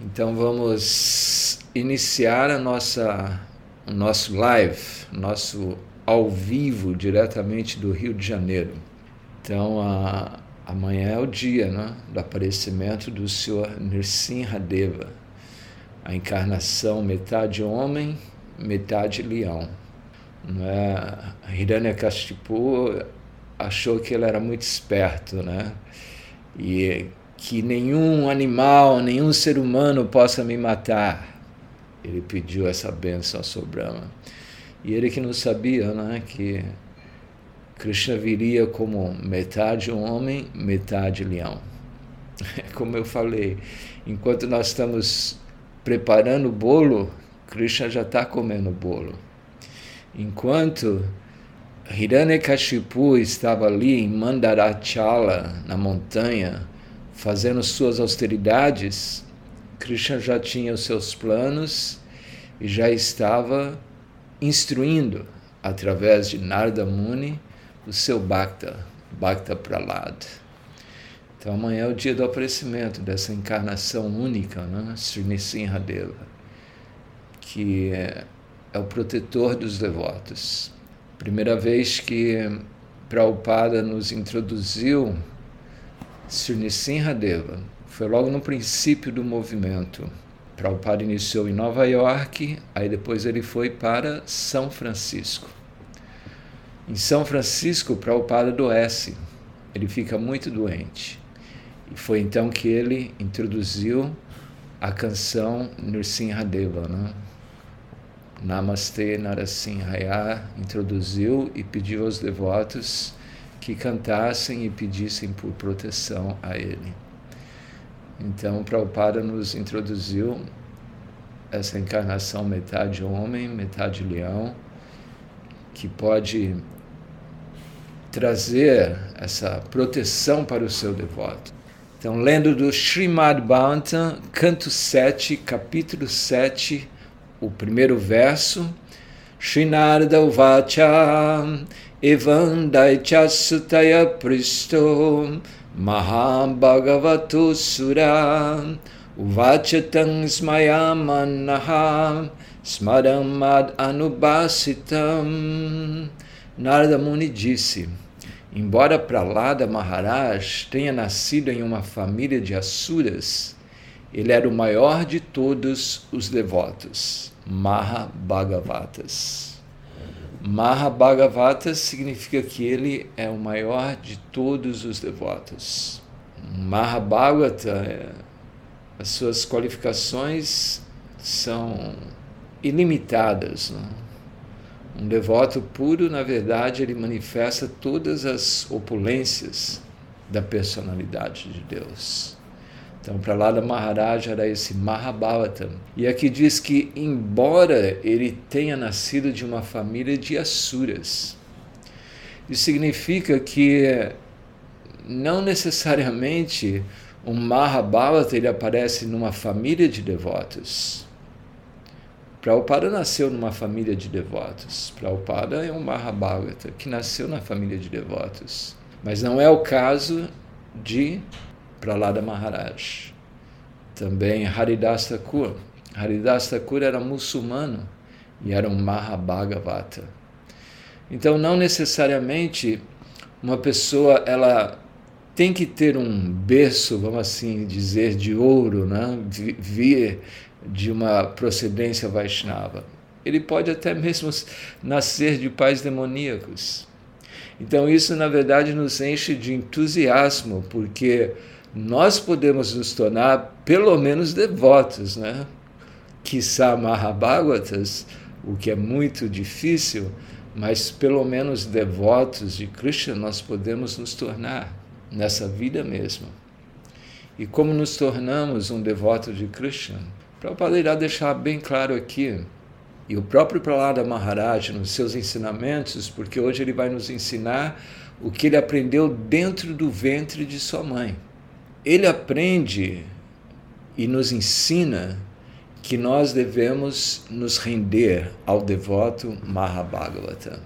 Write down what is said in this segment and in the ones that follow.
Então vamos iniciar a nossa, o nosso live, nosso ao vivo diretamente do Rio de Janeiro. Então a, amanhã é o dia né, do aparecimento do Senhor Nirsinhadeva, a encarnação metade homem, metade leão. Não é? Hiranyakashipu achou que ele era muito esperto, né? E que nenhum animal, nenhum ser humano possa me matar. Ele pediu essa bênção ao Brahma. E ele que não sabia né, que Krishna viria como metade homem, metade leão. Como eu falei, enquanto nós estamos preparando o bolo, Krishna já está comendo o bolo. Enquanto Hiranyakashipu estava ali em Mandarachala, na montanha, fazendo suas austeridades, Krishna já tinha os seus planos e já estava instruindo, através de Narda Muni, o seu Bhakta, Bhakta Pralad. Então amanhã é o dia do aparecimento dessa encarnação única, né? Srinisinhadeva, que é, é o protetor dos devotos. Primeira vez que Prabhupada nos introduziu Srinisinhadeva. Foi logo no princípio do movimento. Prabhupada iniciou em Nova York, aí depois ele foi para São Francisco. Em São Francisco, Prabhupada adoece, ele fica muito doente. E foi então que ele introduziu a canção Nrsimhadeva, né? Namaste Narasimhaya, introduziu e pediu aos devotos que cantassem e pedissem por proteção a ele. Então, Prabhupada nos introduziu essa encarnação metade homem, metade leão, que pode trazer essa proteção para o seu devoto. Então, lendo do Srimad Bhagavatam, canto 7, capítulo 7, o primeiro verso, Srinarda Uvacha Evam Daichasutaya Pristo Mahabhagavato Sura Uvachatang Smayamanaha Smaramad Anubasitam Narada Muni disse, embora Pralada Maharaj tenha nascido em uma família de Asuras, ele era o maior de todos os devotos, Mahabhagavatas. Mahabhagavata significa que ele é o maior de todos os devotos. Mahabhagavata, é, as suas qualificações são ilimitadas. Né? Um devoto puro, na verdade, ele manifesta todas as opulências da personalidade de Deus. Então, para lá da Maharaj era esse Mahabharata. E aqui diz que, embora ele tenha nascido de uma família de Asuras, isso significa que não necessariamente um Mahabharata ele aparece numa família de devotos. Prabhupada nasceu numa família de devotos. Prabhupada é um Mahabharata que nasceu na família de devotos. Mas não é o caso de Pralada Maharaj. Também Haridas Thakur. Haridas Thakur era muçulmano e era um Mahabhagavata. Então, não necessariamente uma pessoa ela tem que ter um berço, vamos assim dizer, de ouro, né? vir de uma procedência Vaishnava. Ele pode até mesmo nascer de pais demoníacos. Então, isso, na verdade, nos enche de entusiasmo, porque nós podemos nos tornar pelo menos devotos, né? Quiçá Mahabhagatas, o que é muito difícil, mas pelo menos devotos de Krishna nós podemos nos tornar nessa vida mesmo. E como nos tornamos um devoto de Krishna? Prabhupada irá deixar bem claro aqui, e o próprio Prahlada Maharaj, nos seus ensinamentos, porque hoje ele vai nos ensinar o que ele aprendeu dentro do ventre de sua mãe ele aprende e nos ensina que nós devemos nos render ao devoto Mahabhagavata.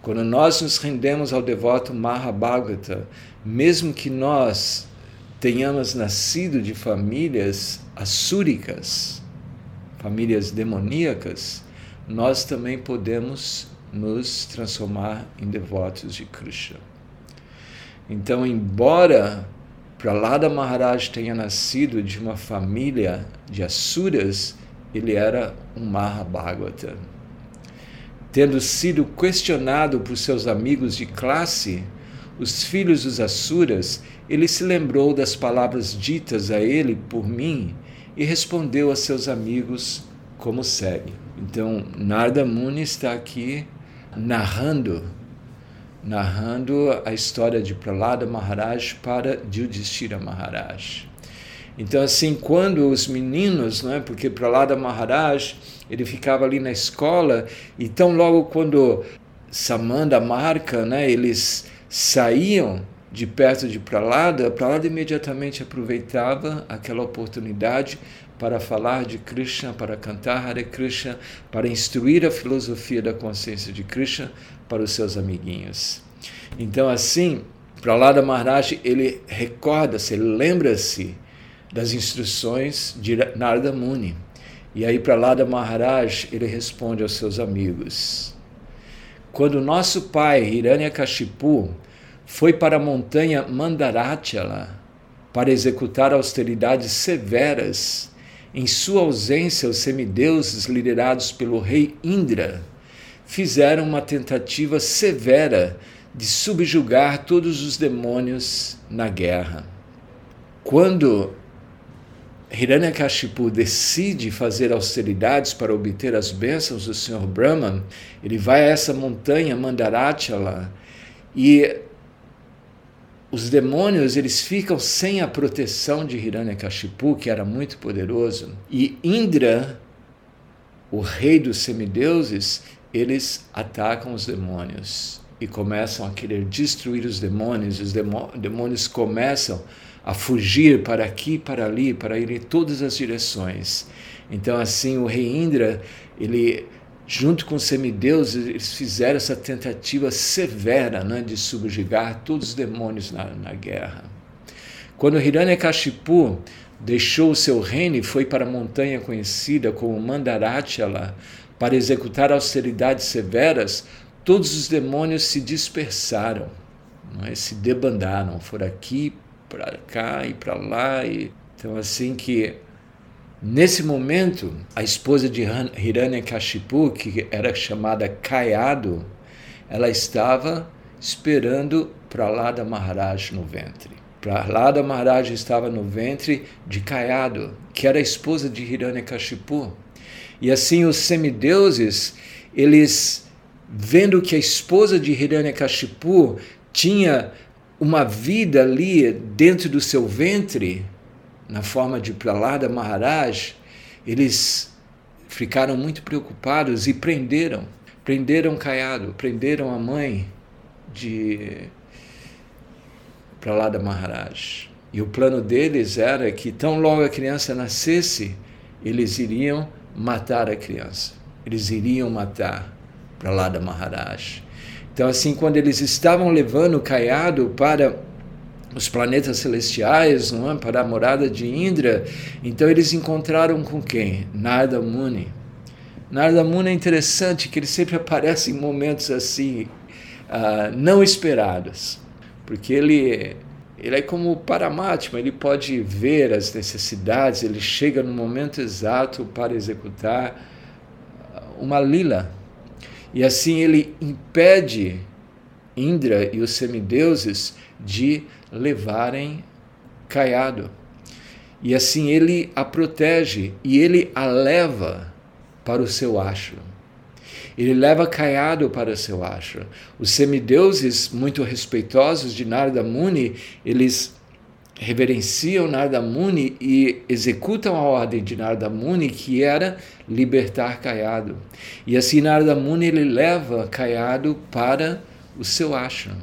Quando nós nos rendemos ao devoto Mahabhagavata, mesmo que nós tenhamos nascido de famílias assúricas, famílias demoníacas, nós também podemos nos transformar em devotos de Krishna. Então, embora Prahlada Maharaj tenha nascido de uma família de Asuras, ele era um Mahabhagavata. Tendo sido questionado por seus amigos de classe, os filhos dos Asuras, ele se lembrou das palavras ditas a ele por mim e respondeu a seus amigos como segue. Então, Narda Muni está aqui narrando narrando a história de Prahlada Maharaj para Yudhishthira Maharaj. Então, assim, quando os meninos, não é? porque Prahlada Maharaj, ele ficava ali na escola, então logo quando Samanda marca, né, eles saíam de perto de Prahlada, Prahlada imediatamente aproveitava aquela oportunidade para falar de Krishna, para cantar Hare Krishna, para instruir a filosofia da consciência de Krishna para os seus amiguinhos. Então, assim, Prahlada Maharaj, ele recorda-se, ele lembra-se das instruções de Narada Muni. E aí Prahlada Maharaj, ele responde aos seus amigos. Quando nosso pai, Hiranyakashipu, foi para a montanha Mandarachala para executar austeridades severas em sua ausência, os semideuses, liderados pelo rei Indra, fizeram uma tentativa severa de subjugar todos os demônios na guerra. Quando Hiranyakashipu decide fazer austeridades para obter as bênçãos do Senhor Brahman, ele vai a essa montanha Mandarachala e os demônios eles ficam sem a proteção de Hiranyakashipu, que era muito poderoso, e Indra, o rei dos semideuses, eles atacam os demônios e começam a querer destruir os demônios. Os demônios começam a fugir para aqui, para ali, para ir em todas as direções. Então assim o rei Indra, ele junto com os semideuses, eles fizeram essa tentativa severa né, de subjugar todos os demônios na, na guerra. Quando Hiranyakashipu deixou o seu reino e foi para a montanha conhecida como Mandarachala para executar austeridades severas, todos os demônios se dispersaram, é? se debandaram, foram aqui, para cá e para lá. E... Então, assim que Nesse momento, a esposa de Hiranyakashipu, que era chamada Kayado, ela estava esperando Prahlada Maharaj no ventre. Prahlada Maharaj estava no ventre de Kayado, que era a esposa de Hiranyakashipu. E assim os semideuses, eles vendo que a esposa de Hiranyakashipu tinha uma vida ali dentro do seu ventre, na forma de Prahlada Maharaj, eles ficaram muito preocupados e prenderam, prenderam Caiado, prenderam a mãe de Prahlada Maharaj. E o plano deles era que tão logo a criança nascesse, eles iriam matar a criança. Eles iriam matar Prahlada Maharaj. Então assim, quando eles estavam levando o Caiado para os planetas celestiais, não é? para a morada de Indra. Então eles encontraram com quem? Narada Muni. Narada Muni é interessante que ele sempre aparece em momentos assim, uh, não esperados, porque ele, ele é como o Paramatma, ele pode ver as necessidades, ele chega no momento exato para executar uma lila. E assim ele impede Indra e os semideuses de levarem Caiado. E assim ele a protege e ele a leva para o seu ashram. Ele leva Caiado para seu ashram. Os semideuses, muito respeitosos de Narada Muni, eles reverenciam Narada Muni e executam a ordem de Narada Muni, que era libertar Caiado. E assim Narada Muni ele leva Caiado para o seu ashram.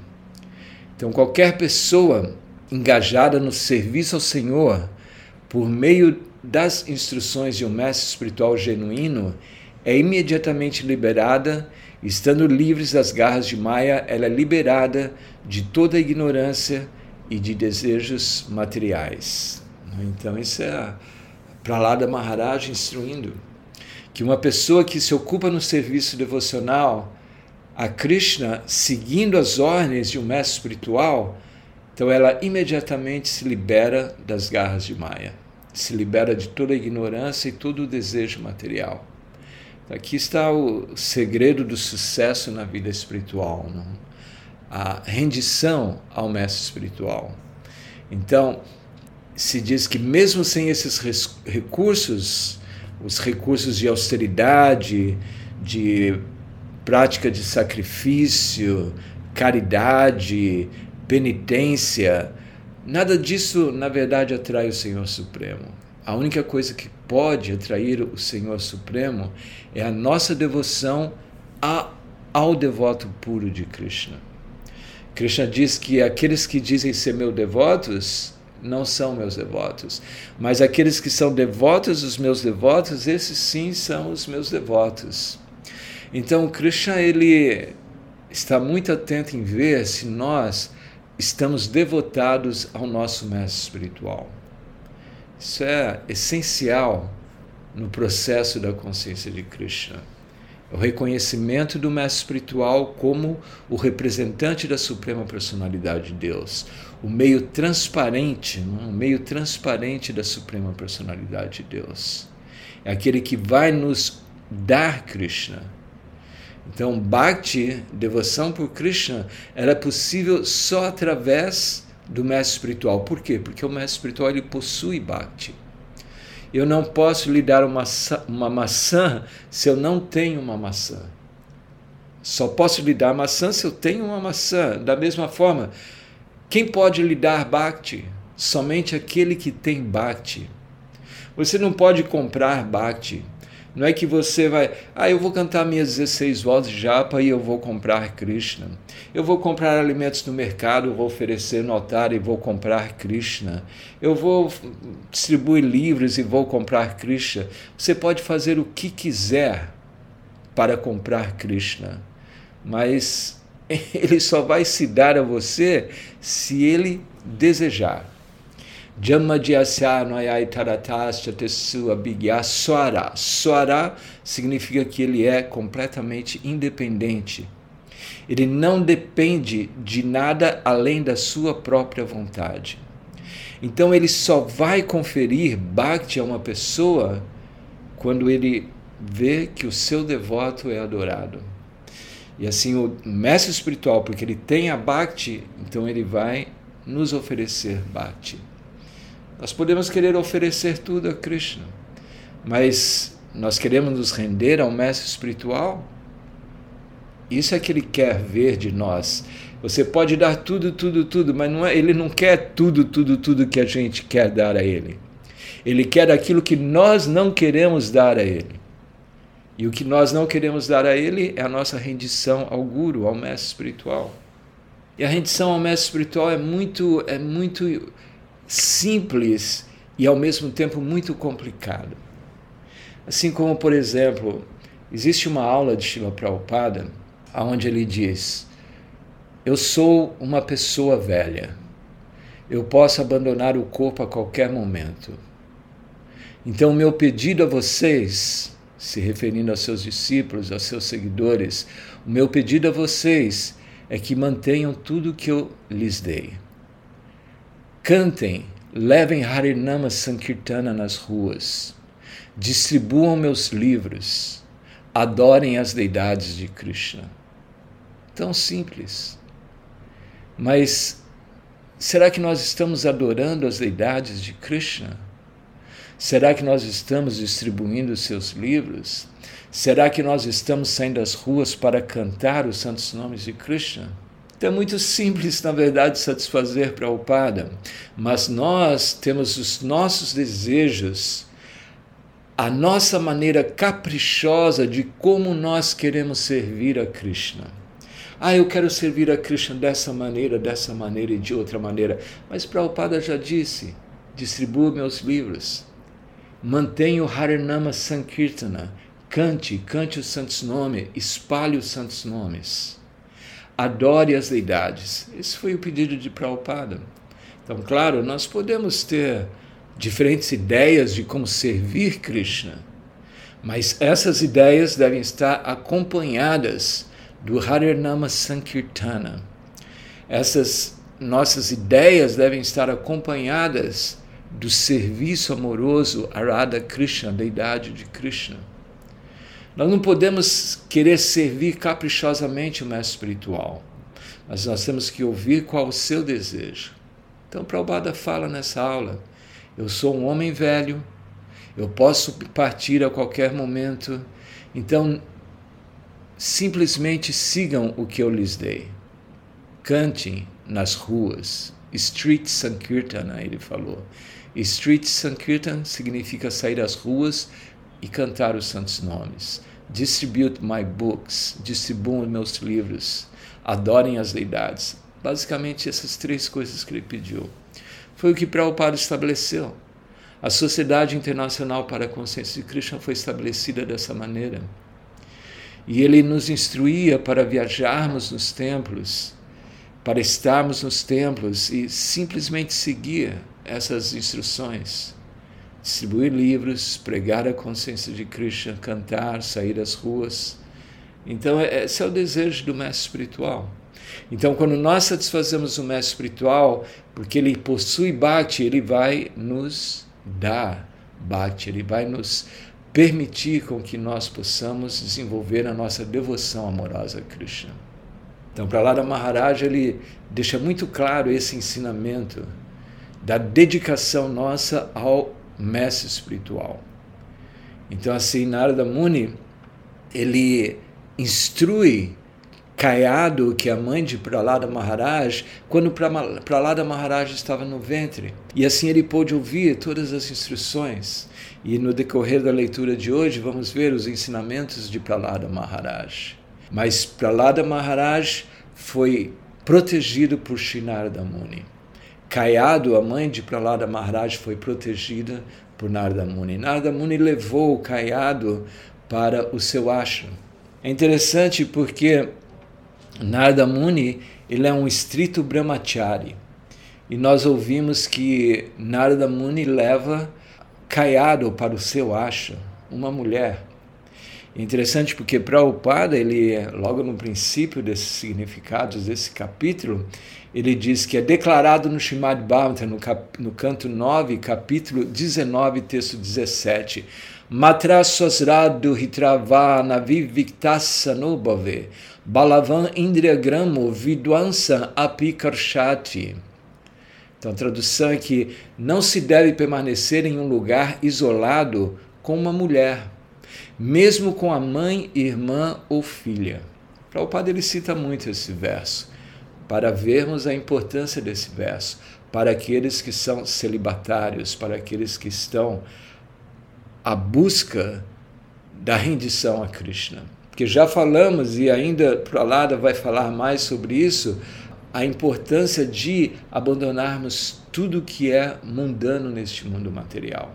Então, qualquer pessoa engajada no serviço ao Senhor, por meio das instruções de um mestre espiritual genuíno, é imediatamente liberada, estando livres das garras de Maya, ela é liberada de toda ignorância e de desejos materiais. Então, isso é para lá da Maharaj instruindo que uma pessoa que se ocupa no serviço devocional a Krishna, seguindo as ordens de um mestre espiritual, então ela imediatamente se libera das garras de Maya, se libera de toda a ignorância e todo o desejo material. Aqui está o segredo do sucesso na vida espiritual, não? a rendição ao mestre espiritual. Então, se diz que mesmo sem esses recursos, os recursos de austeridade, de prática de sacrifício, caridade, penitência, nada disso, na verdade, atrai o Senhor Supremo. A única coisa que pode atrair o Senhor Supremo é a nossa devoção a, ao devoto puro de Krishna. Krishna diz que aqueles que dizem ser meus devotos não são meus devotos, mas aqueles que são devotos dos meus devotos, esses sim são os meus devotos. Então, Krishna ele está muito atento em ver se nós estamos devotados ao nosso mestre espiritual. Isso é essencial no processo da consciência de Krishna. É o reconhecimento do mestre espiritual como o representante da suprema personalidade de Deus, o meio transparente, o meio transparente da suprema personalidade de Deus. É aquele que vai nos dar Krishna então, Bhakti, devoção por Krishna, era é possível só através do mestre espiritual. Por quê? Porque o mestre espiritual ele possui Bhakti. Eu não posso lhe dar uma, uma maçã se eu não tenho uma maçã. Só posso lhe dar maçã se eu tenho uma maçã. Da mesma forma, quem pode lhe dar Bhakti? Somente aquele que tem Bhakti. Você não pode comprar Bhakti. Não é que você vai, ah, eu vou cantar minhas 16 vozes de japa e eu vou comprar Krishna. Eu vou comprar alimentos no mercado, vou oferecer no altar e vou comprar Krishna. Eu vou distribuir livros e vou comprar Krishna. Você pode fazer o que quiser para comprar Krishna, mas ele só vai se dar a você se ele desejar. Swara. Swara significa que ele é completamente independente. Ele não depende de nada além da sua própria vontade. Então ele só vai conferir bhakti a uma pessoa quando ele vê que o seu devoto é adorado. E assim o mestre espiritual, porque ele tem a bhakti, então ele vai nos oferecer bhakti. Nós podemos querer oferecer tudo a Krishna, mas nós queremos nos render ao mestre espiritual? Isso é que ele quer ver de nós. Você pode dar tudo, tudo, tudo, mas não é, ele não quer tudo, tudo, tudo que a gente quer dar a ele. Ele quer aquilo que nós não queremos dar a ele. E o que nós não queremos dar a ele é a nossa rendição ao guru, ao mestre espiritual. E a rendição ao mestre espiritual é muito é muito simples e ao mesmo tempo muito complicado. Assim como, por exemplo, existe uma aula de Shiva Prabhupada onde ele diz: Eu sou uma pessoa velha. Eu posso abandonar o corpo a qualquer momento. Então, meu pedido a vocês, se referindo aos seus discípulos, aos seus seguidores, o meu pedido a vocês é que mantenham tudo o que eu lhes dei. Cantem, levem Harinama Sankirtana nas ruas, distribuam meus livros, adorem as deidades de Krishna. Tão simples. Mas será que nós estamos adorando as deidades de Krishna? Será que nós estamos distribuindo seus livros? Será que nós estamos saindo às ruas para cantar os santos nomes de Krishna? Então é muito simples, na verdade, satisfazer Prabhupada, mas nós temos os nossos desejos, a nossa maneira caprichosa de como nós queremos servir a Krishna. Ah, eu quero servir a Krishna dessa maneira, dessa maneira e de outra maneira. Mas Prabhupada já disse: distribua meus livros, mantenha o Harinama Sankirtana, cante, cante os santos nomes, espalhe os santos nomes adore as deidades. Esse foi o pedido de Prabhupada. Então, claro, nós podemos ter diferentes ideias de como servir Krishna, mas essas ideias devem estar acompanhadas do Harinama Sankirtana. Essas nossas ideias devem estar acompanhadas do serviço amoroso a Radha Krishna, deidade de Krishna. Nós não podemos querer servir caprichosamente o mestre espiritual, mas nós temos que ouvir qual o seu desejo. Então, Prabhupada fala nessa aula: eu sou um homem velho, eu posso partir a qualquer momento, então simplesmente sigam o que eu lhes dei. Cantem nas ruas. Street Sankirtana, ele falou. Street Sankirtan significa sair às ruas e cantar os santos nomes. Distribute my books, distribuam meus livros, adorem as deidades. Basicamente, essas três coisas que ele pediu. Foi o que Prabhupada estabeleceu. A Sociedade Internacional para a Consciência de Krishna foi estabelecida dessa maneira. E ele nos instruía para viajarmos nos templos, para estarmos nos templos e simplesmente seguir essas instruções distribuir livros, pregar a consciência de Krishna, cantar, sair às ruas. Então, é, esse é o desejo do mestre espiritual. Então, quando nós satisfazemos o mestre espiritual, porque ele possui bhakti, ele vai nos dar bhakti, ele vai nos permitir com que nós possamos desenvolver a nossa devoção amorosa a Krishna. Então, para lá da Maharaj, ele deixa muito claro esse ensinamento da dedicação nossa ao mestre espiritual. Então, assim, Narada Muni, ele instrui Caiado, que é a mãe de Pralada Maharaj, quando Pralada Maharaj estava no ventre. E assim ele pôde ouvir todas as instruções. E no decorrer da leitura de hoje, vamos ver os ensinamentos de Pralada Maharaj. Mas Pralada Maharaj foi protegido por Shinarda Muni. Caiado, a mãe de Pralada Maharaj, foi protegida por Narada Muni. Narada Muni levou o Caiado para o seu ashram. É interessante porque Narada Muni ele é um estrito brahmachari. E nós ouvimos que Narada Muni leva Caiado para o seu ashram, uma mulher. É interessante porque Prabhupada, ele, logo no princípio desses significados desse capítulo, ele diz que é declarado no Shimad Bhavata, no, cap, no canto 9, capítulo 19, texto 17. Matra sosradu hitrava naviviktasanubhave balavan indriyagramo vidwansa apikarshati. Então a tradução é que não se deve permanecer em um lugar isolado com uma mulher, mesmo com a mãe, irmã ou filha. Prabhupada ele cita muito esse verso para vermos a importância desse verso para aqueles que são celibatários, para aqueles que estão à busca da rendição a Krishna. Porque já falamos e ainda Pralada vai falar mais sobre isso, a importância de abandonarmos tudo que é mundano neste mundo material.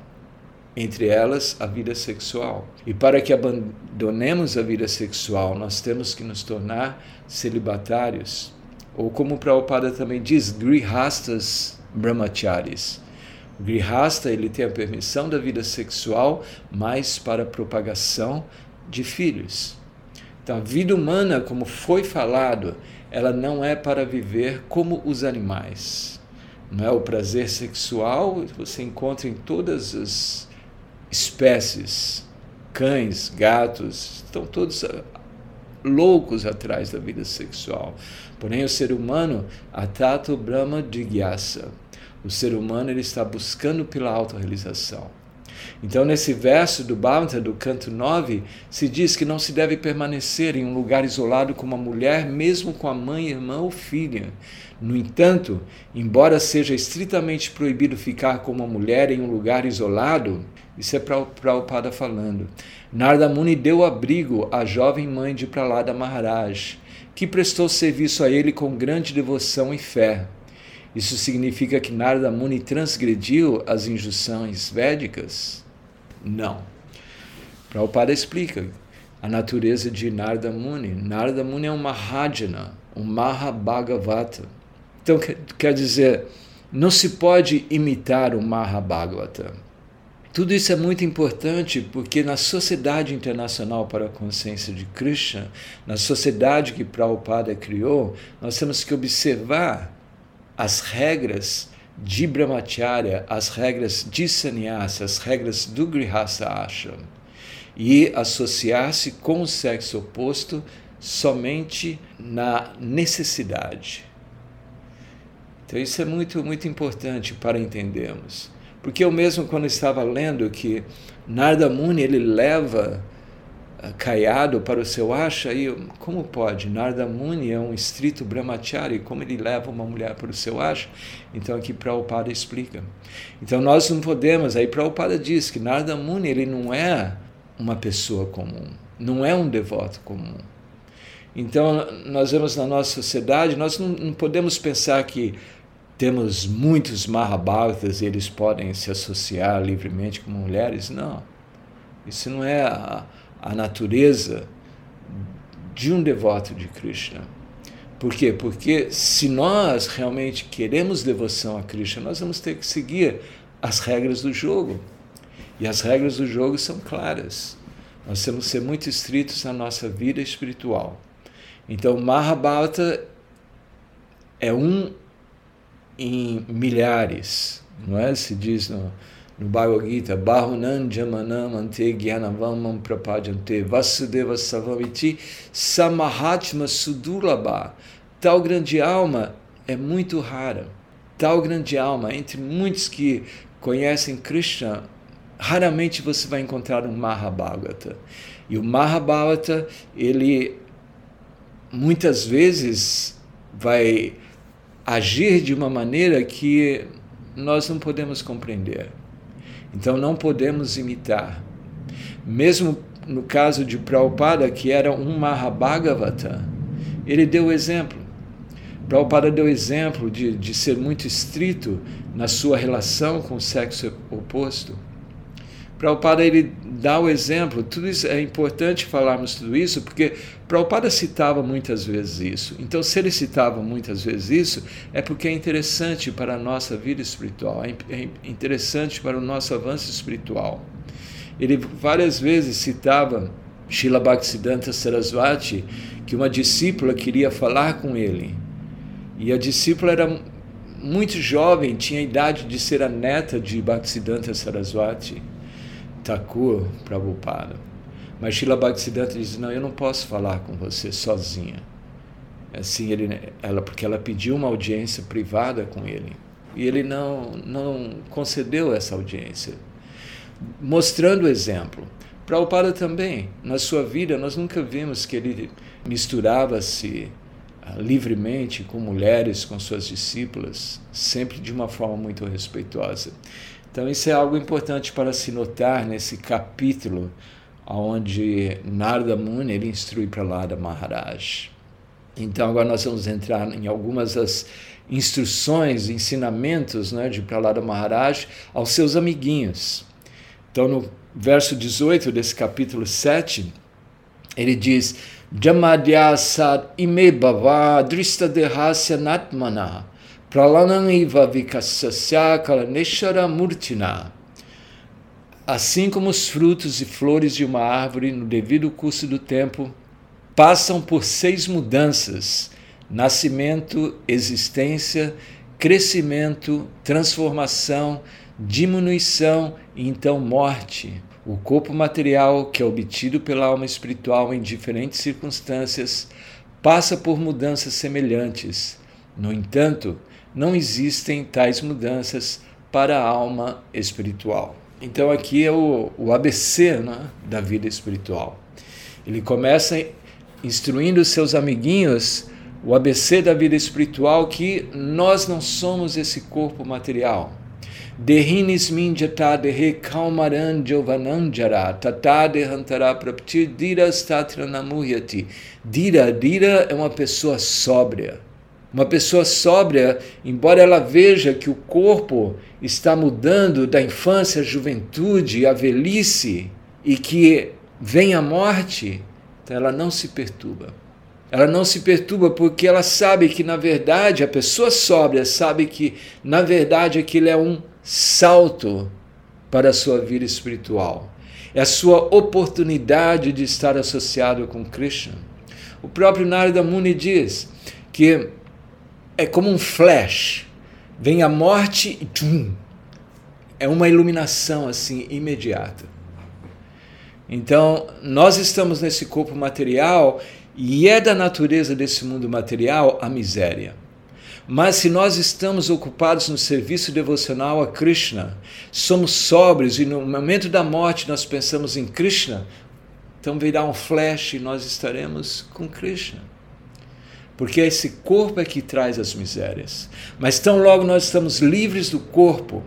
Entre elas, a vida sexual. E para que abandonemos a vida sexual, nós temos que nos tornar celibatários ou como o Prabhupada também diz, grihastas brahmacharis. O grihasta ele tem a permissão da vida sexual, mas para propagação de filhos. Então, a vida humana, como foi falado, ela não é para viver como os animais. Não é o prazer sexual, você encontra em todas as espécies, cães, gatos, estão todos loucos atrás da vida sexual. Porém, o ser humano, atata Brahma Jigyasa. O ser humano ele está buscando pela autorrealização. Então, nesse verso do Bhavata, do canto 9, se diz que não se deve permanecer em um lugar isolado com uma mulher, mesmo com a mãe, irmã ou filha. No entanto, embora seja estritamente proibido ficar com uma mulher em um lugar isolado, isso é Prabhupada falando. Narda Muni deu abrigo à jovem mãe de Pralada Maharaj, que prestou serviço a ele com grande devoção e fé. Isso significa que Narada Muni transgrediu as injunções védicas? Não. Prabhupada explica a natureza de Narada Muni. Narada Muni é um Mahajana, um Mahabhagavata. Então, quer dizer, não se pode imitar o Mahabharata. Tudo isso é muito importante porque na Sociedade Internacional para a Consciência de Krishna, na sociedade que Prabhupada criou, nós temos que observar as regras de Brahmacharya, as regras de Sannyasa, as regras do Grihastha Ashram e associar-se com o sexo oposto somente na necessidade. Então isso é muito muito importante para entendermos, porque eu mesmo quando estava lendo que Narda Muni ele leva caiado para o seu asha e como pode? Narda Muni é um estrito brahmachari, como ele leva uma mulher para o seu asha? Então aqui Prabhupada explica. Então nós não podemos, aí Prabhupada diz que Narda Muni ele não é uma pessoa comum, não é um devoto comum. Então, nós vemos na nossa sociedade, nós não, não podemos pensar que temos muitos Mahabharatas e eles podem se associar livremente com mulheres. Não. Isso não é a, a natureza de um devoto de Krishna. Por quê? Porque se nós realmente queremos devoção a Krishna, nós vamos ter que seguir as regras do jogo. E as regras do jogo são claras. Nós temos que ser muito estritos na nossa vida espiritual. Então, Mahabharata é um em milhares, não é? Se diz no, no Bhagavad Gita, Bahunan Jamanam Ante Prapadyante Vasudeva Savamiti Samahatma Sudulaba. Tal grande alma é muito rara. Tal grande alma, entre muitos que conhecem Krishna, raramente você vai encontrar um Mahabharata. E o Mahabharata, ele muitas vezes vai agir de uma maneira que nós não podemos compreender. Então não podemos imitar. Mesmo no caso de Prabhupada, que era um Mahabhagavata, ele deu exemplo. Prabhupada deu exemplo de, de ser muito estrito na sua relação com o sexo oposto. Prabhupada ele dá o exemplo, tudo isso é importante falarmos tudo isso, porque Prabhupada citava muitas vezes isso. Então, se ele citava muitas vezes isso, é porque é interessante para a nossa vida espiritual, é, é interessante para o nosso avanço espiritual. Ele várias vezes citava Srila Bhaktisiddhanta Sarasvati, que uma discípula queria falar com ele. E a discípula era muito jovem, tinha a idade de ser a neta de Bhaktisiddhanta Sarasvati. Thakur Prabhupada. Mas Shila Bhaktisiddhanta diz, não, eu não posso falar com você sozinha. Assim, ele, ela, porque ela pediu uma audiência privada com ele. E ele não, não concedeu essa audiência. Mostrando o exemplo. Prabhupada também, na sua vida, nós nunca vimos que ele misturava-se uh, livremente com mulheres, com suas discípulas, sempre de uma forma muito respeitosa. Então, isso é algo importante para se notar nesse capítulo onde Narada Muni ele instrui para lá da Maharaj. Então, agora nós vamos entrar em algumas das instruções, ensinamentos né, de Pralada Maharaj aos seus amiguinhos. Então, no verso 18 desse capítulo 7, ele diz: Jamadyasad ime bhava drista dehasya natmana Pralananiva vikasasya. Assim como os frutos e flores de uma árvore, no devido curso do tempo, passam por seis mudanças: nascimento, existência, crescimento, transformação, diminuição e então morte. O corpo material, que é obtido pela alma espiritual em diferentes circunstâncias, passa por mudanças semelhantes. No entanto, não existem tais mudanças para a alma espiritual. Então aqui é o, o ABC né, da vida espiritual. Ele começa instruindo seus amiguinhos o ABC da vida espiritual que nós não somos esse corpo material. Dehinis minjata dehe jovananjara tata dehantara prapti dira statra namuhyati. Dira, dira é uma pessoa sóbria uma pessoa sóbria, embora ela veja que o corpo está mudando da infância à juventude, à velhice e que vem a morte, então ela não se perturba. Ela não se perturba porque ela sabe que, na verdade, a pessoa sóbria sabe que, na verdade, aquilo é um salto para a sua vida espiritual. É a sua oportunidade de estar associado com Krishna. O próprio Narada Muni diz que é como um flash. Vem a morte e tchum, é uma iluminação assim imediata. Então, nós estamos nesse corpo material e é da natureza desse mundo material a miséria. Mas se nós estamos ocupados no serviço devocional a Krishna, somos sóbrios e no momento da morte nós pensamos em Krishna, então virá um flash e nós estaremos com Krishna. Porque esse corpo é que traz as misérias. Mas tão logo nós estamos livres do corpo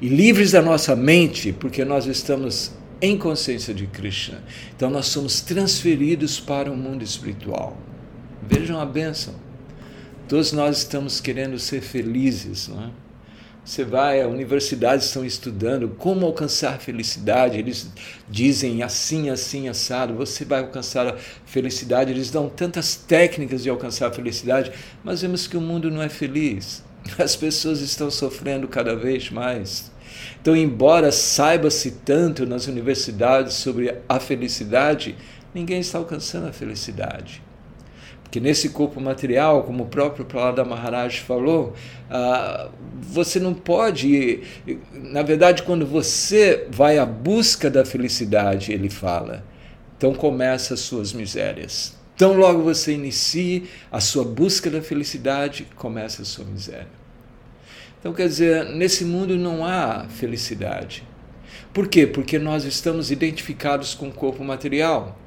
e livres da nossa mente, porque nós estamos em consciência de Krishna. Então nós somos transferidos para o mundo espiritual. Vejam a bênção. Todos nós estamos querendo ser felizes, não é? Você vai, a universidades estão estudando como alcançar felicidade. Eles dizem assim, assim, assado. Você vai alcançar a felicidade. Eles dão tantas técnicas de alcançar a felicidade, mas vemos que o mundo não é feliz. As pessoas estão sofrendo cada vez mais. Então, embora saiba-se tanto nas universidades sobre a felicidade, ninguém está alcançando a felicidade. Porque nesse corpo material, como o próprio Prahlada Maharaj falou, ah, você não pode. Na verdade, quando você vai à busca da felicidade, ele fala, então começa as suas misérias. Então, logo você inicie a sua busca da felicidade, começa a sua miséria. Então, quer dizer, nesse mundo não há felicidade. Por quê? Porque nós estamos identificados com o corpo material.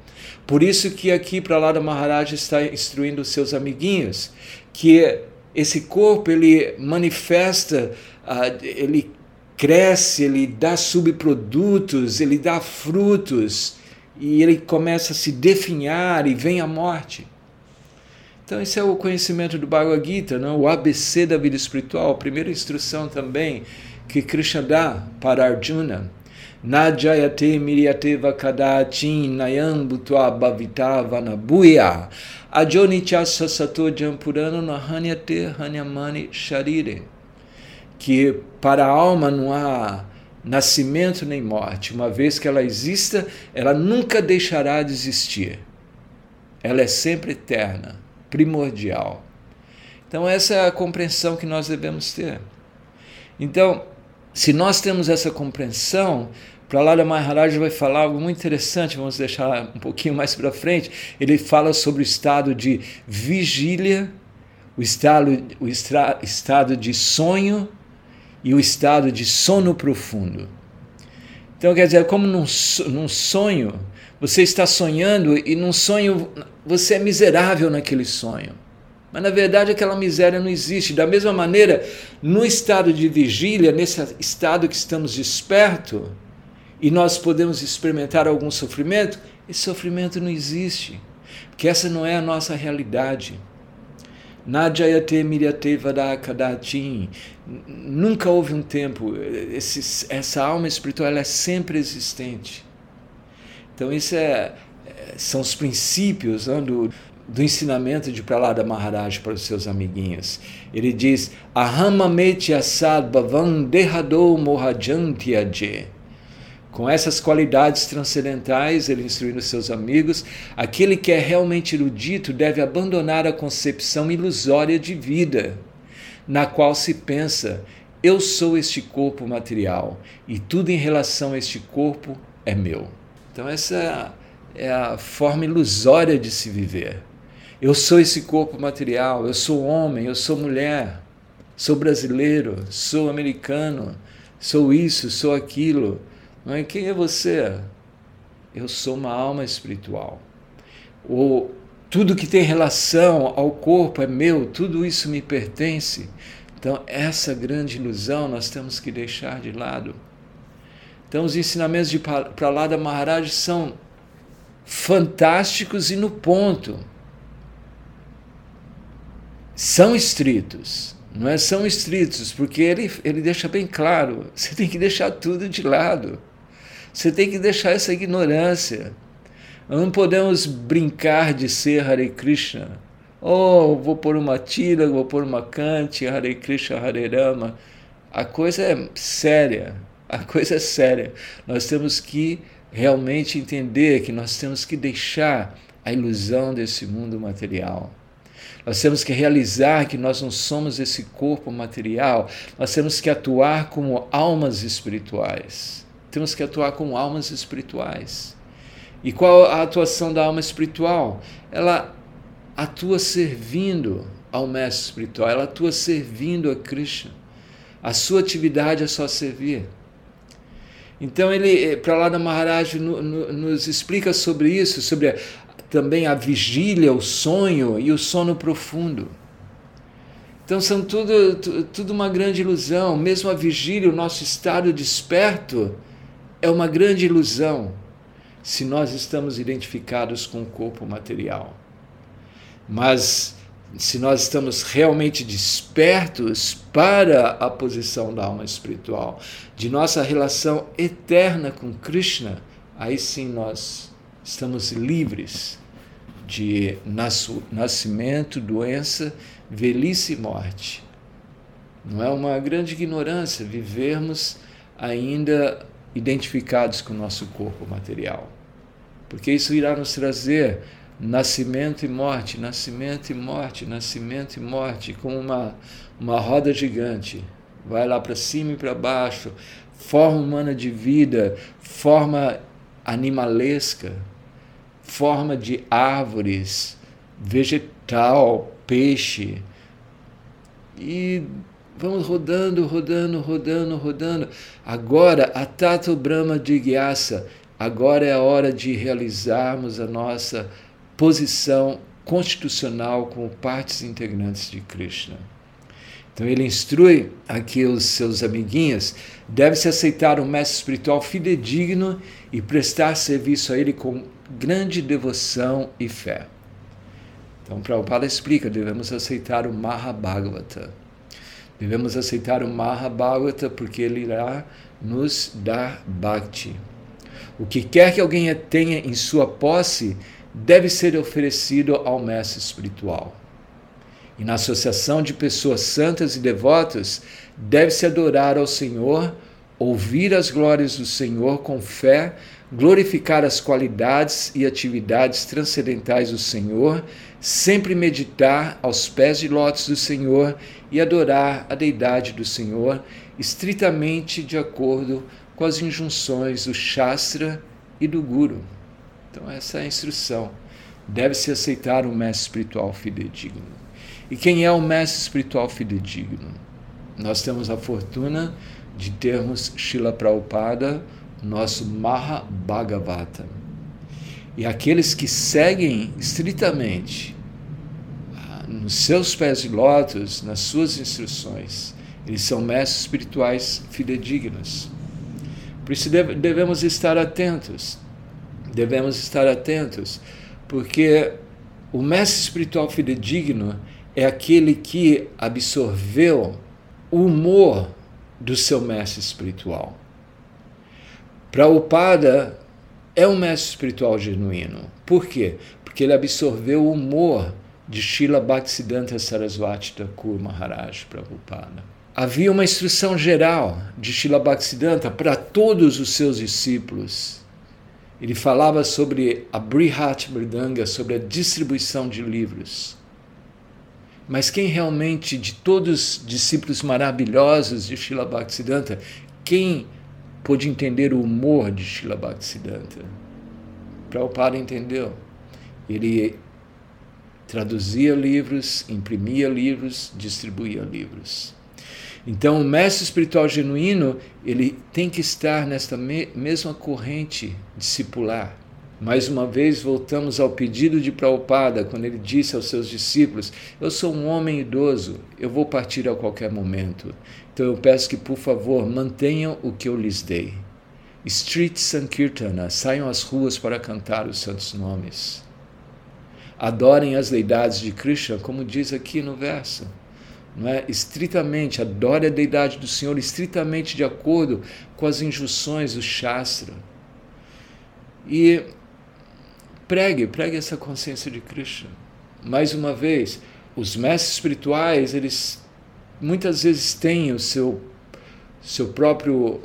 Por isso que aqui para lá da Maharaj está instruindo os seus amiguinhos que esse corpo ele manifesta, uh, ele cresce, ele dá subprodutos, ele dá frutos e ele começa a se definhar e vem a morte. Então, esse é o conhecimento do Bhagavad Gita, não? o ABC da vida espiritual, a primeira instrução também que Krishna dá para Arjuna. Najayate miryateva kadachin nayam bhutva bhavita vanabuya ajonicha sasato jampurano nahanyate hanyamani sharire. Que para a alma não há nascimento nem morte. Uma vez que ela exista, ela nunca deixará de existir. Ela é sempre eterna primordial. Então, essa é a compreensão que nós devemos ter. Então, se nós temos essa compreensão, Prahlada Maharaj vai falar algo muito interessante, vamos deixar um pouquinho mais para frente. Ele fala sobre o estado de vigília, o estado, o estra, estado de sonho e o estado de sono profundo. Então, quer dizer, como num, num sonho, você está sonhando e num sonho você é miserável naquele sonho. Mas na verdade aquela miséria não existe. Da mesma maneira, no estado de vigília, nesse estado que estamos despertos, e nós podemos experimentar algum sofrimento, esse sofrimento não existe. Porque essa não é a nossa realidade. Najayate miryate vadakadatim. Nunca houve um tempo. Esse, essa alma espiritual é sempre existente. Então, isso é, é, são os princípios né, do, do ensinamento de Pralada Maharaj para os seus amiguinhos. Ele diz: Ahamameti mohajantiaje. Com essas qualidades transcendentais, ele instruindo seus amigos, aquele que é realmente erudito deve abandonar a concepção ilusória de vida, na qual se pensa: eu sou este corpo material e tudo em relação a este corpo é meu. Então, essa é a forma ilusória de se viver. Eu sou esse corpo material, eu sou homem, eu sou mulher, sou brasileiro, sou americano, sou isso, sou aquilo. Não é? Quem é você? Eu sou uma alma espiritual. Ou tudo que tem relação ao corpo é meu, tudo isso me pertence. Então, essa grande ilusão nós temos que deixar de lado. Então, os ensinamentos de Prahlada Maharaj são fantásticos e no ponto. São estritos, não é? São estritos, porque ele, ele deixa bem claro: você tem que deixar tudo de lado, você tem que deixar essa ignorância. Não podemos brincar de ser Hare Krishna. Oh, vou pôr uma tira, vou pôr uma cante, Hare Krishna, Hare Rama. A coisa é séria, a coisa é séria. Nós temos que realmente entender que nós temos que deixar a ilusão desse mundo material. Nós temos que realizar que nós não somos esse corpo material, nós temos que atuar como almas espirituais. Temos que atuar como almas espirituais. E qual a atuação da alma espiritual? Ela atua servindo ao mestre espiritual, ela atua servindo a Krishna. A sua atividade é só servir. Então ele, eh, para lá da Maharaj, no, no, nos explica sobre isso, sobre a, também a vigília, o sonho e o sono profundo. Então são tudo, tudo uma grande ilusão. Mesmo a vigília, o nosso estado desperto, é uma grande ilusão se nós estamos identificados com o corpo material. Mas se nós estamos realmente despertos para a posição da alma espiritual, de nossa relação eterna com Krishna, aí sim nós estamos livres de nascimento, doença, velhice e morte. Não é uma grande ignorância vivermos ainda identificados com o nosso corpo material. Porque isso irá nos trazer nascimento e morte, nascimento e morte, nascimento e morte, como uma, uma roda gigante. Vai lá para cima e para baixo, forma humana de vida, forma animalesca, forma de árvores, vegetal, peixe. E vamos rodando, rodando, rodando, rodando. Agora, a Tato Brahma de Gyasa, agora é a hora de realizarmos a nossa posição constitucional como partes integrantes de Krishna. Então ele instrui aqui os seus amiguinhos, deve-se aceitar um mestre espiritual fidedigno e prestar serviço a ele com grande devoção e fé. Então Prabhupada explica, devemos aceitar o Mahabhagavata. Devemos aceitar o Mahabhagavata porque ele irá nos dar bhakti. O que quer que alguém tenha em sua posse deve ser oferecido ao mestre espiritual. E na associação de pessoas santas e devotas, deve-se adorar ao Senhor, ouvir as glórias do Senhor com fé, glorificar as qualidades e atividades transcendentais do Senhor, sempre meditar aos pés de lótus do Senhor e adorar a deidade do Senhor, estritamente de acordo com as injunções do Shastra e do Guru. Então, essa é a instrução. Deve-se aceitar um mestre espiritual fidedigno. E quem é o mestre espiritual fidedigno? Nós temos a fortuna de termos Shila Prabhupada, nosso Mahabhagavata. E aqueles que seguem estritamente ah, nos seus pés de lótus, nas suas instruções, eles são mestres espirituais fidedignos. Por isso devemos estar atentos devemos estar atentos, porque o mestre espiritual fidedigno é aquele que absorveu o humor do seu mestre espiritual. Prabhupada é um mestre espiritual genuíno. Por quê? Porque ele absorveu o humor de Srila Bhaktisiddhanta Saraswati Thakur Maharaj Prabhupada. Havia uma instrução geral de Srila Bhaktisiddhanta para todos os seus discípulos ele falava sobre a Brihat Mridanga, sobre a distribuição de livros. Mas quem realmente, de todos os discípulos maravilhosos de Srila Bhaktisiddhanta, quem pôde entender o humor de Srila Bhaktisiddhanta? Prabhupada entendeu. Ele traduzia livros, imprimia livros, distribuía livros. Então, o mestre espiritual genuíno, ele tem que estar nesta me mesma corrente discipular. Mais uma vez, voltamos ao pedido de Prabhupada, quando ele disse aos seus discípulos: Eu sou um homem idoso, eu vou partir a qualquer momento. Então eu peço que, por favor, mantenham o que eu lhes dei. Street Sankirtana, saiam às ruas para cantar os santos nomes. Adorem as deidades de Krishna, como diz aqui no verso não é? estritamente, adore a deidade do Senhor estritamente de acordo com as injunções do Shastra. E pregue, pregue essa consciência de Krishna. Mais uma vez, os mestres espirituais, eles muitas vezes têm o seu, seu próprio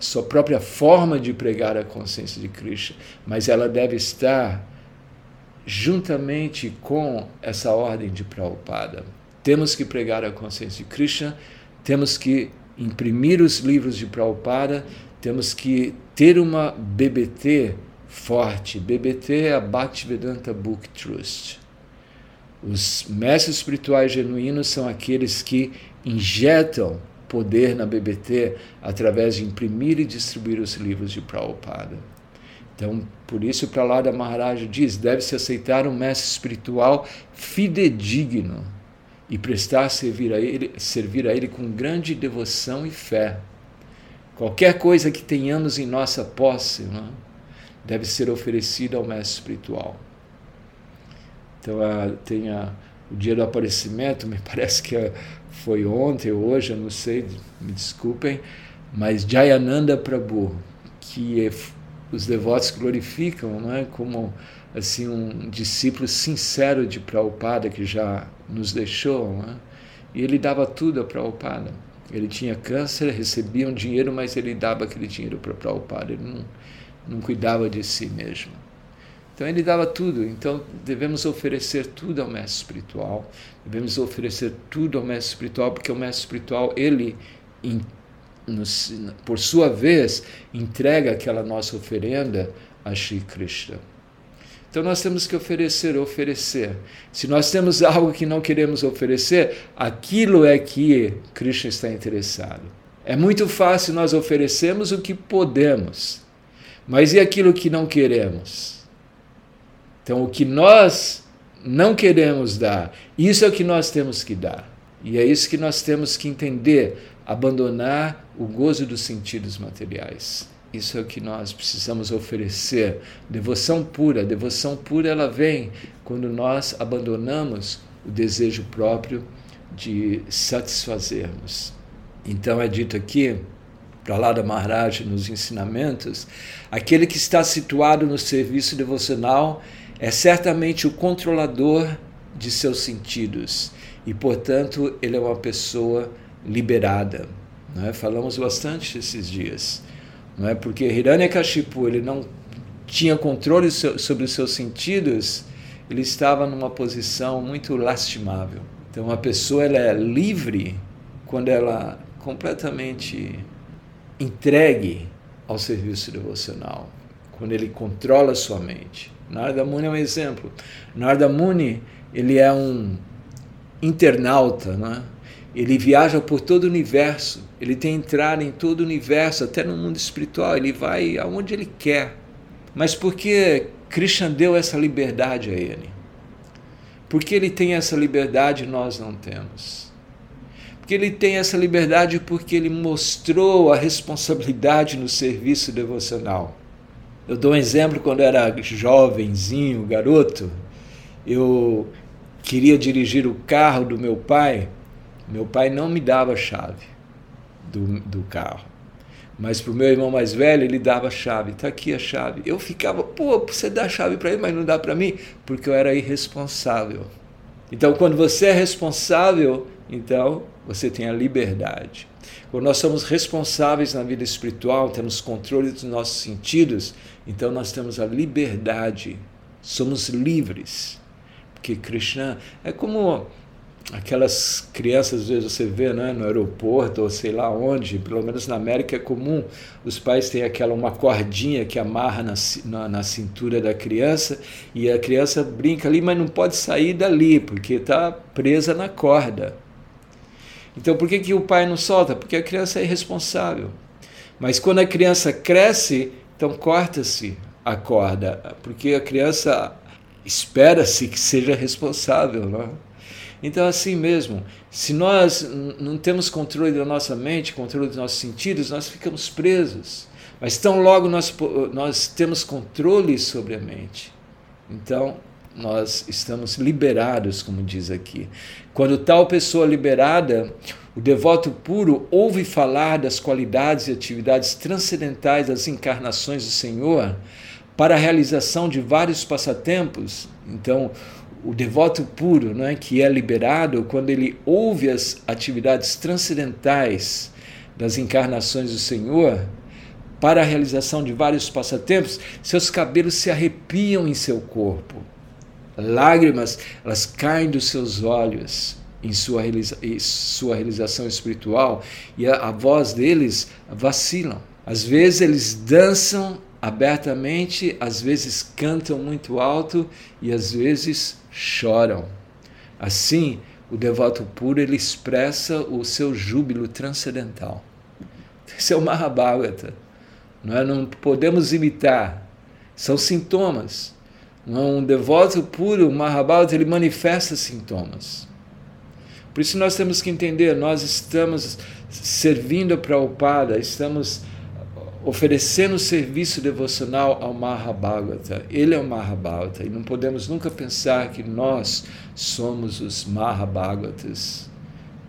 sua própria forma de pregar a consciência de Krishna, mas ela deve estar juntamente com essa ordem de Prabhupada. Temos que pregar a consciência de Krishna, temos que imprimir os livros de Prabhupada, temos que ter uma BBT forte. BBT é a Bhaktivedanta Book Trust. Os mestres espirituais genuínos são aqueles que injetam poder na BBT através de imprimir e distribuir os livros de Prabhupada. Então, por isso, para lá da Maharaj diz: deve-se aceitar um mestre espiritual fidedigno e prestar servir a ele, servir a ele com grande devoção e fé. Qualquer coisa que tenhamos em nossa posse não, é? Deve ser oferecida ao mestre espiritual. Então, a, tem a, o dia do aparecimento, me parece que foi ontem ou hoje, eu não sei, me desculpem, mas Jayananda Prabhu, que é, os devotos glorificam é? como assim um discípulo sincero de Prabhupada que já nos deixou, é? e ele dava tudo a Prabhupada. Ele tinha câncer, recebia um dinheiro, mas ele dava aquele dinheiro para Prabhupada, ele não, não cuidava de si mesmo. Então ele dava tudo. Então devemos oferecer tudo ao mestre espiritual. Devemos oferecer tudo ao mestre espiritual, porque o mestre espiritual, ele, por sua vez, entrega aquela nossa oferenda a Shri Krishna. Então nós temos que oferecer, oferecer. Se nós temos algo que não queremos oferecer, aquilo é que Krishna está interessado. É muito fácil nós oferecermos o que podemos, mas e aquilo que não queremos? Então, o que nós não queremos dar, isso é o que nós temos que dar. E é isso que nós temos que entender, abandonar o gozo dos sentidos materiais. Isso é o que nós precisamos oferecer. Devoção pura. devoção pura ela vem quando nós abandonamos o desejo próprio de satisfazermos. Então é dito aqui, para lá da Maharaj, nos ensinamentos, aquele que está situado no serviço devocional é certamente o controlador de seus sentidos e, portanto, ele é uma pessoa liberada. Não é? Falamos bastante esses dias, não é? Porque Hiranyakashipu ele não tinha controle sobre os seus sentidos, ele estava numa posição muito lastimável. Então, uma pessoa ela é livre quando ela completamente entregue ao serviço devocional, quando ele controla sua mente. Narada Muni é um exemplo. Narada Muni, ele é um internauta, né? ele viaja por todo o universo, ele tem entrada em todo o universo, até no mundo espiritual, ele vai aonde ele quer. Mas por que Krishna deu essa liberdade a ele? Porque ele tem essa liberdade e nós não temos. Porque ele tem essa liberdade porque ele mostrou a responsabilidade no serviço devocional. Eu dou um exemplo quando eu era jovenzinho, garoto, eu queria dirigir o carro do meu pai. Meu pai não me dava a chave do, do carro. Mas para o meu irmão mais velho, ele dava a chave. Está aqui a chave. Eu ficava, pô, você dá a chave para ele, mas não dá para mim? Porque eu era irresponsável. Então, quando você é responsável, então você tem a liberdade. Quando nós somos responsáveis na vida espiritual, temos controle dos nossos sentidos, então nós temos a liberdade, somos livres. Porque Krishna é como aquelas crianças, às vezes você vê né, no aeroporto ou sei lá onde, pelo menos na América é comum, os pais têm aquela uma cordinha que amarra na, na, na cintura da criança e a criança brinca ali, mas não pode sair dali, porque está presa na corda. Então por que, que o pai não solta? Porque a criança é irresponsável. Mas quando a criança cresce, então corta-se a corda, porque a criança espera-se que seja responsável. Não é? Então, assim mesmo, se nós não temos controle da nossa mente, controle dos nossos sentidos, nós ficamos presos. Mas tão logo nós, nós temos controle sobre a mente, então nós estamos liberados, como diz aqui. Quando tal pessoa liberada, o devoto puro ouve falar das qualidades e atividades transcendentais das encarnações do Senhor, para a realização de vários passatempos. Então, o devoto puro, não é, que é liberado quando ele ouve as atividades transcendentais das encarnações do Senhor para a realização de vários passatempos, seus cabelos se arrepiam em seu corpo. Lágrimas, elas caem dos seus olhos em sua, realiza em sua realização espiritual e a, a voz deles vacilam. Às vezes eles dançam abertamente, às vezes cantam muito alto e às vezes choram. Assim, o devoto puro ele expressa o seu júbilo transcendental. Esse é o Mahabharata. Não, é? não podemos imitar. São sintomas. Um devoto puro, Mahabharata, ele manifesta sintomas. Por isso nós temos que entender, nós estamos servindo para o Pada, estamos oferecendo serviço devocional ao Mahabharata. Ele é o Mahabharata e não podemos nunca pensar que nós somos os Mahabharatas,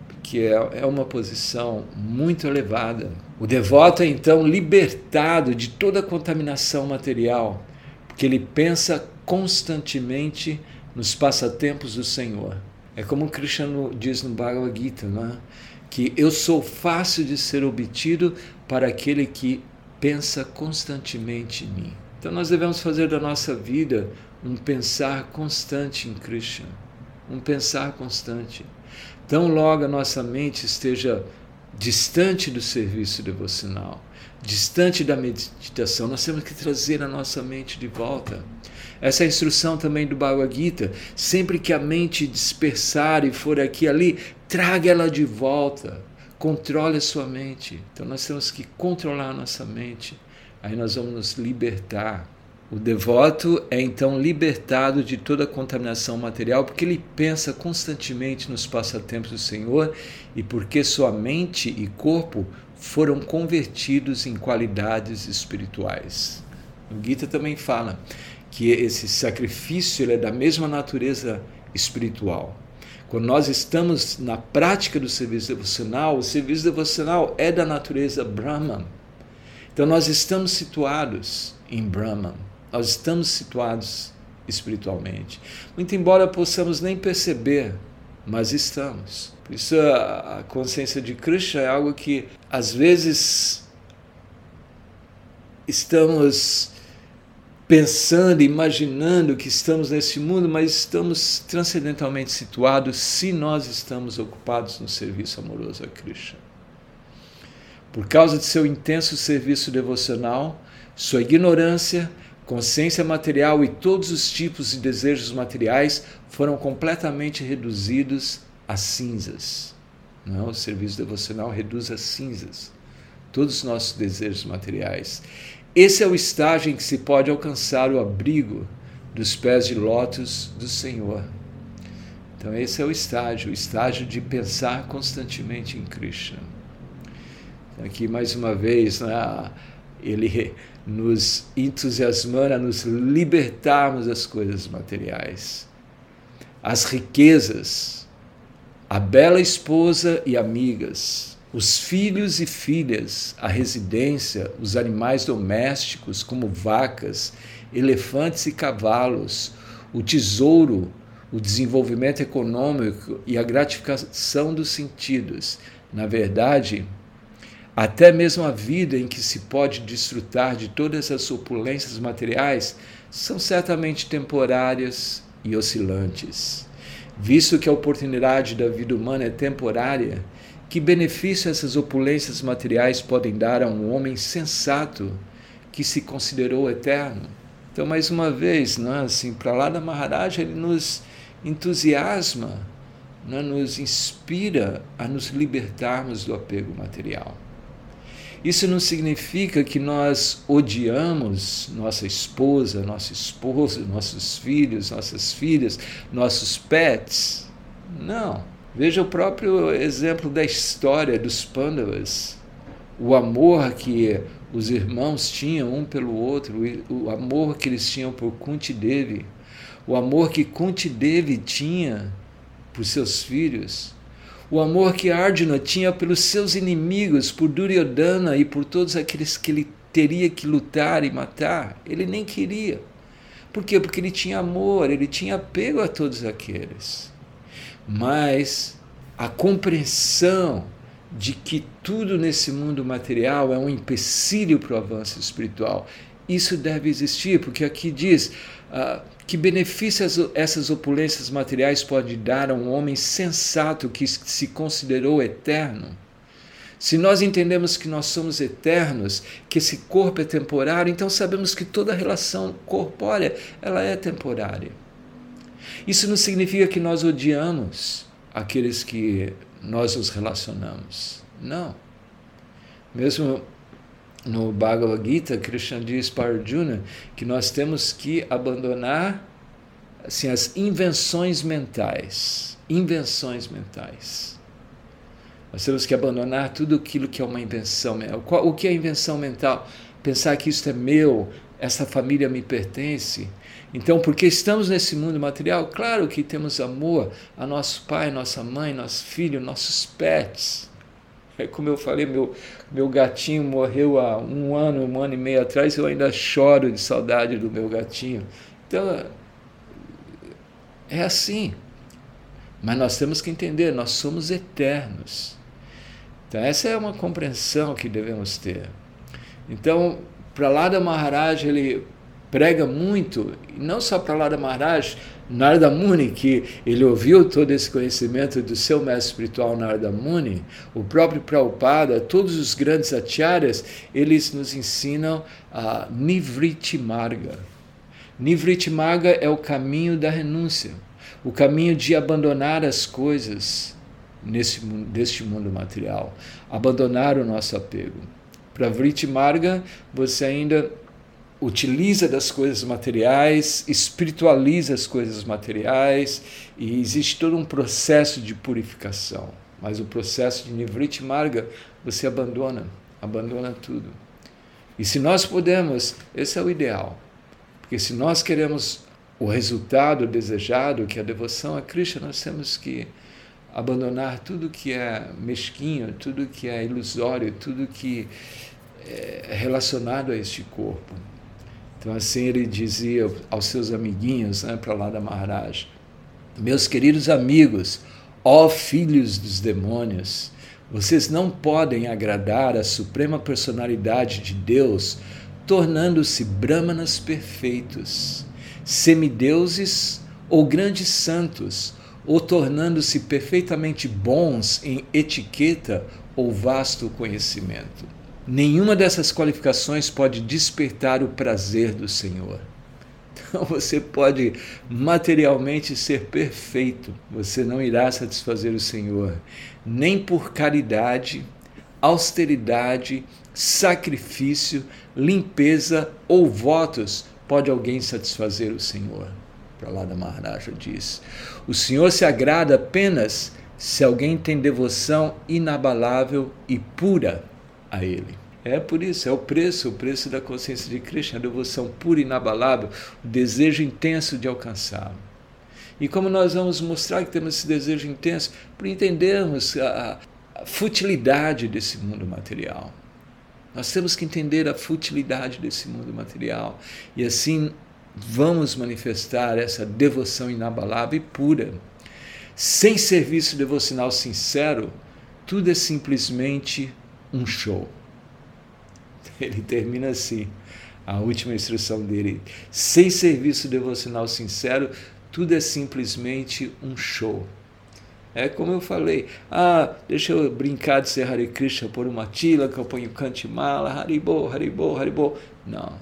porque é, é uma posição muito elevada. O devoto é então libertado de toda contaminação material, porque ele pensa constantemente nos passatempos do Senhor. É como Krishna diz no Bhagavad Gita, é? que eu sou fácil de ser obtido para aquele que pensa constantemente em mim. Então nós devemos fazer da nossa vida um pensar constante em Krishna, um pensar constante. Tão logo a nossa mente esteja distante do serviço devocional, distante da meditação, nós temos que trazer a nossa mente de volta. Essa é a instrução também do Bhagavad Gita. Sempre que a mente dispersar e for aqui e ali, traga ela de volta. Controle a sua mente. Então nós temos que controlar a nossa mente. Aí nós vamos nos libertar. O devoto é então libertado de toda contaminação material porque ele pensa constantemente nos passatempos do Senhor e porque sua mente e corpo foram convertidos em qualidades espirituais. O Gita também fala que esse sacrifício é da mesma natureza espiritual. Quando nós estamos na prática do serviço devocional, o serviço devocional é da natureza Brahman. Então nós estamos situados em Brahman, nós estamos situados espiritualmente. Muito embora possamos nem perceber, mas estamos. Por isso a consciência de Krishna é algo que às vezes estamos pensando, imaginando que estamos nesse mundo, mas estamos transcendentalmente situados se nós estamos ocupados no serviço amoroso a Krishna. Por causa de seu intenso serviço devocional, sua ignorância, consciência material e todos os tipos de desejos materiais foram completamente reduzidos a cinzas. Não, o serviço devocional reduz a cinzas todos os nossos desejos materiais. Esse é o estágio em que se pode alcançar o abrigo dos pés de lótus do Senhor. Então, esse é o estágio, o estágio de pensar constantemente em Krishna. Então, aqui, mais uma vez, né, ele nos entusiasmando a nos libertarmos das coisas materiais. As riquezas, a bela esposa e amigas, os filhos e filhas, a residência, os animais domésticos, como vacas, elefantes e cavalos, o tesouro, o desenvolvimento econômico e a gratificação dos sentidos. Na verdade, até mesmo a vida em que se pode desfrutar de todas as opulências materiais são certamente temporárias e oscilantes. Visto que a oportunidade da vida humana é temporária, que benefício essas opulências materiais podem dar a um homem sensato que se considerou eterno? Então, mais uma vez, né, assim, para lá da Maharaj, ele nos entusiasma, né, nos inspira a nos libertarmos do apego material. Isso não significa que nós odiamos nossa esposa, nosso esposo, nossos filhos, nossas filhas, nossos pets. Não. Veja o próprio exemplo da história dos Pandavas. O amor que os irmãos tinham um pelo outro, o amor que eles tinham por Kunti Devi, o amor que Kunti Devi tinha por seus filhos, o amor que Arjuna tinha pelos seus inimigos, por Duryodhana e por todos aqueles que ele teria que lutar e matar, ele nem queria. Por quê? Porque ele tinha amor, ele tinha apego a todos aqueles. Mas a compreensão de que tudo nesse mundo material é um empecilho para o avanço espiritual. Isso deve existir, porque aqui diz uh, que benefícios essas opulências materiais podem dar a um homem sensato que se considerou eterno. Se nós entendemos que nós somos eternos, que esse corpo é temporário, então sabemos que toda relação corpórea ela é temporária. Isso não significa que nós odiamos aqueles que nós nos relacionamos. Não. Mesmo no Bhagavad Gita, Krishna diz para Arjuna que nós temos que abandonar assim, as invenções mentais. Invenções mentais. Nós temos que abandonar tudo aquilo que é uma invenção. O que é invenção mental? Pensar que isso é meu, essa família me pertence. Então, porque estamos nesse mundo material, claro que temos amor a nosso pai, nossa mãe, nosso filho, nossos pets. É como eu falei, meu, meu gatinho morreu há um ano, um ano e meio atrás, eu ainda choro de saudade do meu gatinho. Então, é assim. Mas nós temos que entender, nós somos eternos. Então, essa é uma compreensão que devemos ter. Então, para lá da Maharaj, ele prega muito, não só para lá da Maharaj, Narada Muni, que ele ouviu todo esse conhecimento do seu mestre espiritual Narada Muni, o próprio Prabhupada, todos os grandes acharyas, eles nos ensinam a Nivriti Marga. Nivriti Marga é o caminho da renúncia, o caminho de abandonar as coisas nesse, deste mundo material, abandonar o nosso apego. Para Vriti Marga, você ainda utiliza das coisas materiais, espiritualiza as coisas materiais e existe todo um processo de purificação. Mas o processo de Nivriti Marga, você abandona, abandona tudo. E se nós podemos, esse é o ideal. Porque se nós queremos o resultado desejado, que é a devoção a Krishna, nós temos que abandonar tudo que é mesquinho, tudo que é ilusório, tudo que é relacionado a este corpo. Então, assim ele dizia aos seus amiguinhos, né, para lá da Maharaj: Meus queridos amigos, ó filhos dos demônios, vocês não podem agradar a suprema personalidade de Deus tornando-se brahmanas perfeitos, semideuses ou grandes santos, ou tornando-se perfeitamente bons em etiqueta ou vasto conhecimento. Nenhuma dessas qualificações pode despertar o prazer do Senhor. Então você pode materialmente ser perfeito, você não irá satisfazer o Senhor, nem por caridade, austeridade, sacrifício, limpeza ou votos pode alguém satisfazer o Senhor. Para lá da Maharaja diz: O Senhor se agrada apenas se alguém tem devoção inabalável e pura a Ele. É por isso, é o preço, o preço da consciência de Krishna, a devoção pura e inabalável, o desejo intenso de alcançá-lo. E como nós vamos mostrar que temos esse desejo intenso, por entendermos a, a futilidade desse mundo material. Nós temos que entender a futilidade desse mundo material e assim vamos manifestar essa devoção inabalável e pura. Sem serviço devocional sincero, tudo é simplesmente um show. Ele termina assim, a última instrução dele. Sem serviço devocional sincero, tudo é simplesmente um show. É como eu falei, ah, deixa eu brincar de ser Hare Krishna por uma tila, que eu ponho Kantimala, Haribo, Haribo, Haribo. Não.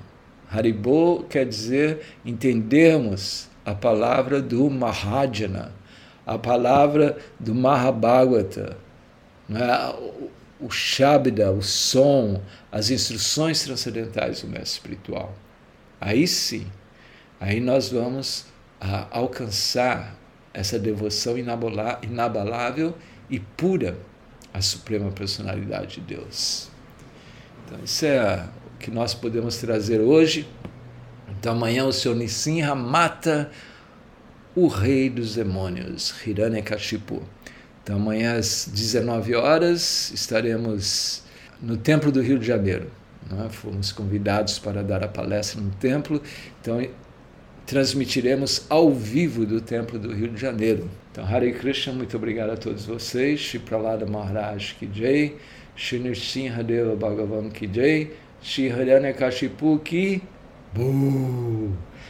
Haribo quer dizer entendermos a palavra do Mahajana, a palavra do Mahabhagavata. O Shabda, o som, as instruções transcendentais do mestre espiritual. Aí sim, aí nós vamos a, ah, alcançar essa devoção inabalável e pura à Suprema Personalidade de Deus. Então, isso é o que nós podemos trazer hoje. Então, amanhã o Senhor Nissimha mata o rei dos demônios, Hiranyakashipu. Então, amanhã às 19 horas estaremos no Templo do Rio de Janeiro. Né? Fomos convidados para dar a palestra no templo, então transmitiremos ao vivo do templo do Rio de Janeiro. Então, Hare Krishna, muito obrigado a todos vocês. Shri Pralada Maharaj Ki Jai, Shri Nrsimha Deva Bhagavan Ki Jai, Shri Haryana Kashipu Ki Boo.